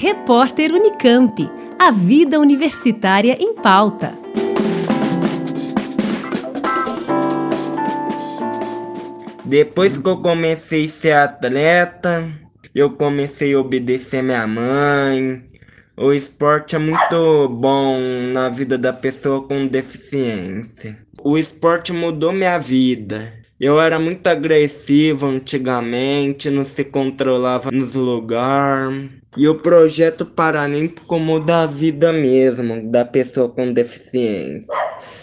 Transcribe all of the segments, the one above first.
Repórter Unicamp. A vida universitária em pauta. Depois que eu comecei a ser atleta, eu comecei a obedecer minha mãe. O esporte é muito bom na vida da pessoa com deficiência. O esporte mudou minha vida. Eu era muito agressivo antigamente, não se controlava nos lugares. E o projeto Paralímpico muda a vida mesmo da pessoa com deficiência.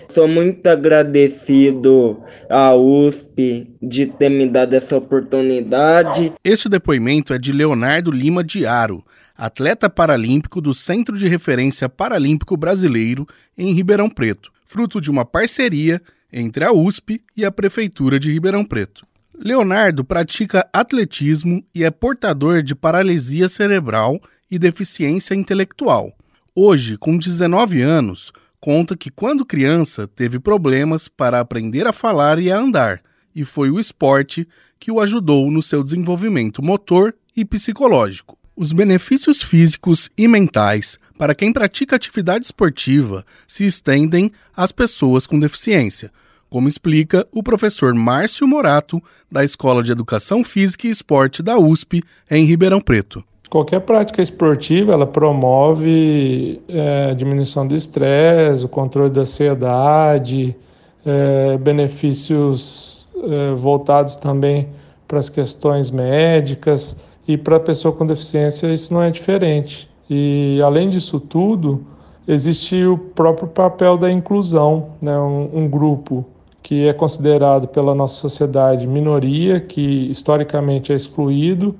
Sou muito agradecido à USP de ter me dado essa oportunidade. Este depoimento é de Leonardo Lima Diaro, atleta paralímpico do Centro de Referência Paralímpico Brasileiro em Ribeirão Preto, fruto de uma parceria entre a USP e a Prefeitura de Ribeirão Preto. Leonardo pratica atletismo e é portador de paralisia cerebral e deficiência intelectual. Hoje, com 19 anos, conta que quando criança teve problemas para aprender a falar e a andar, e foi o esporte que o ajudou no seu desenvolvimento motor e psicológico. Os benefícios físicos e mentais para quem pratica atividade esportiva se estendem às pessoas com deficiência, como explica o professor Márcio Morato, da Escola de Educação Física e Esporte da USP, em Ribeirão Preto. Qualquer prática esportiva ela promove é, diminuição do estresse, o controle da ansiedade, é, benefícios é, voltados também para as questões médicas e para a pessoa com deficiência isso não é diferente. E além disso tudo, existe o próprio papel da inclusão, né? um, um grupo que é considerado pela nossa sociedade minoria, que historicamente é excluído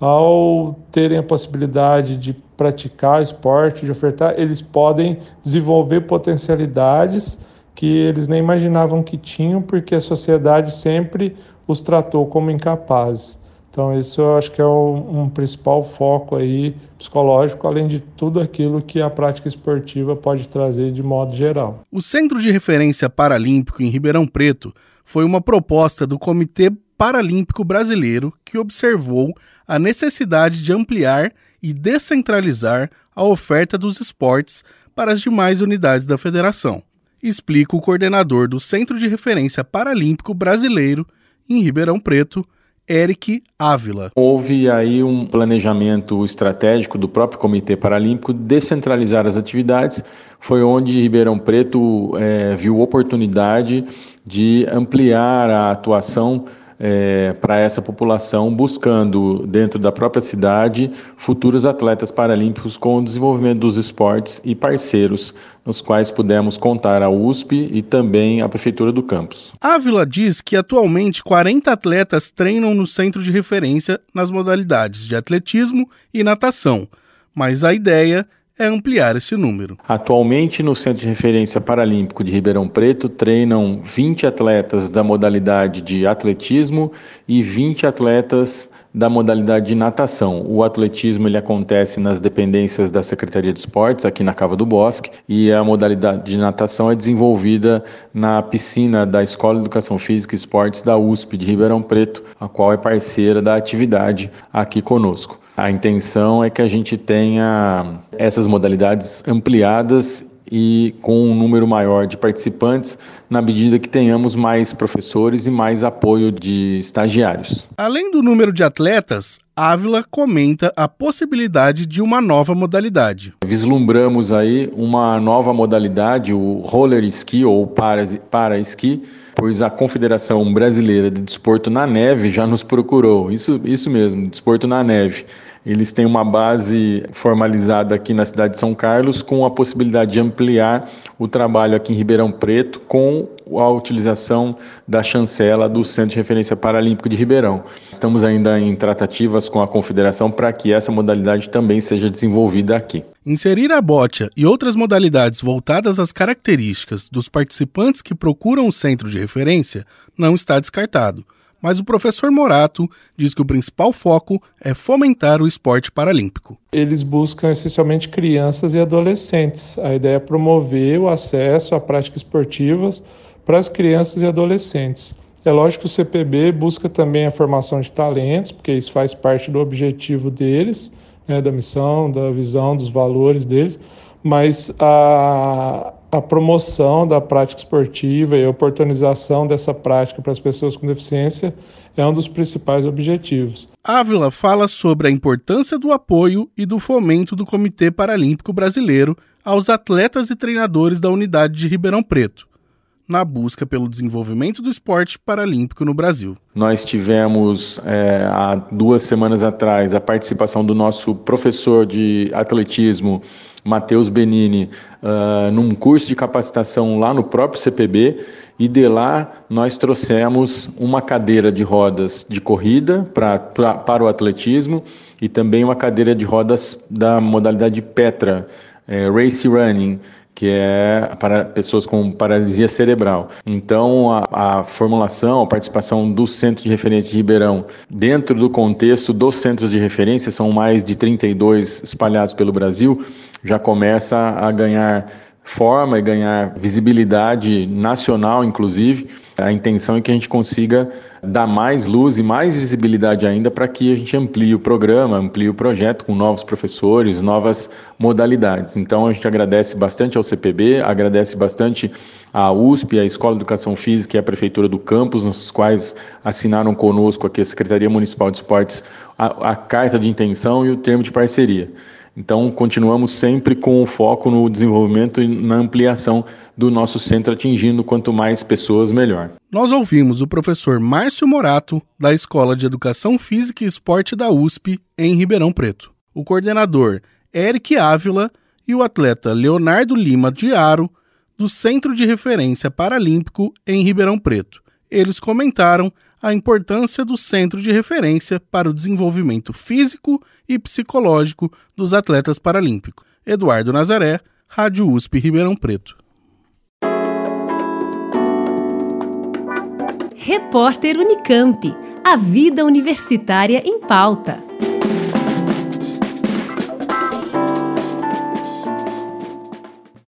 ao terem a possibilidade de praticar esporte, de ofertar, eles podem desenvolver potencialidades que eles nem imaginavam que tinham, porque a sociedade sempre os tratou como incapazes. Então, isso eu acho que é um, um, principal foco aí psicológico, além de tudo aquilo que a prática esportiva pode trazer de modo geral. O Centro de Referência Paralímpico em Ribeirão Preto foi uma proposta do Comitê Paralímpico Brasileiro que observou a necessidade de ampliar e descentralizar a oferta dos esportes para as demais unidades da federação, explica o coordenador do Centro de Referência Paralímpico Brasileiro em Ribeirão Preto, Eric Ávila. Houve aí um planejamento estratégico do próprio Comitê Paralímpico descentralizar as atividades. Foi onde Ribeirão Preto é, viu oportunidade de ampliar a atuação é, para essa população, buscando dentro da própria cidade futuros atletas paralímpicos com o desenvolvimento dos esportes e parceiros, nos quais pudemos contar a USP e também a Prefeitura do campus. Ávila diz que atualmente 40 atletas treinam no centro de referência nas modalidades de atletismo e natação, mas a ideia é ampliar esse número. Atualmente, no Centro de Referência Paralímpico de Ribeirão Preto, treinam 20 atletas da modalidade de atletismo e 20 atletas da modalidade de natação. O atletismo ele acontece nas dependências da Secretaria de Esportes, aqui na Cava do Bosque, e a modalidade de natação é desenvolvida na piscina da Escola de Educação Física e Esportes da USP de Ribeirão Preto, a qual é parceira da atividade aqui conosco. A intenção é que a gente tenha essas modalidades ampliadas e com um número maior de participantes, na medida que tenhamos mais professores e mais apoio de estagiários. Além do número de atletas, Ávila comenta a possibilidade de uma nova modalidade. Vislumbramos aí uma nova modalidade, o roller ski ou para, para esqui, pois a Confederação Brasileira de Desporto na Neve já nos procurou. Isso, isso mesmo, desporto na neve. Eles têm uma base formalizada aqui na cidade de São Carlos, com a possibilidade de ampliar o trabalho aqui em Ribeirão Preto com a utilização da chancela do Centro de Referência Paralímpico de Ribeirão. Estamos ainda em tratativas com a Confederação para que essa modalidade também seja desenvolvida aqui. Inserir a bocha e outras modalidades voltadas às características dos participantes que procuram o centro de referência não está descartado mas o professor Morato diz que o principal foco é fomentar o esporte paralímpico. Eles buscam essencialmente crianças e adolescentes. A ideia é promover o acesso a práticas esportivas para as crianças e adolescentes. É lógico que o CPB busca também a formação de talentos, porque isso faz parte do objetivo deles, né, da missão, da visão, dos valores deles, mas a, a promoção da prática esportiva e a oportunização dessa prática para as pessoas com deficiência é um dos principais objetivos. Ávila fala sobre a importância do apoio e do fomento do Comitê Paralímpico Brasileiro aos atletas e treinadores da unidade de Ribeirão Preto na busca pelo desenvolvimento do esporte paralímpico no Brasil. Nós tivemos é, há duas semanas atrás a participação do nosso professor de atletismo, Matheus Benini, uh, num curso de capacitação lá no próprio CPB, e de lá nós trouxemos uma cadeira de rodas de corrida pra, pra, para o atletismo e também uma cadeira de rodas da modalidade Petra, é, Race Running, que é para pessoas com paralisia cerebral. Então, a, a, formulação, a participação do Centro de Referência de Ribeirão dentro do contexto dos centros de referência, são mais de 32 espalhados pelo Brasil, já começa a ganhar forma e ganhar visibilidade nacional, inclusive. A intenção é que a gente consiga dar mais luz e mais visibilidade ainda para que a gente amplie o programa, amplie o projeto com novos professores, novas modalidades. Então a gente agradece bastante ao CPB, agradece bastante à USP, à Escola de Educação Física e à Prefeitura do Campus, nos quais assinaram conosco aqui a Secretaria Municipal de Esportes a, a carta de intenção e o termo de parceria. Então, continuamos sempre com o foco no desenvolvimento e na ampliação do nosso centro, atingindo quanto mais pessoas, melhor. Nós ouvimos o professor Márcio Morato, da Escola de Educação Física e Esporte da USP, em Ribeirão Preto, o coordenador Eric Ávila e o atleta Leonardo Lima de Aro, do Centro de Referência Paralímpico em Ribeirão Preto. Eles comentaram a importância do centro de referência para o desenvolvimento físico e psicológico dos atletas paralímpicos. Eduardo Nazaré, Rádio USP Ribeirão Preto. Repórter Unicamp. A vida universitária em pauta.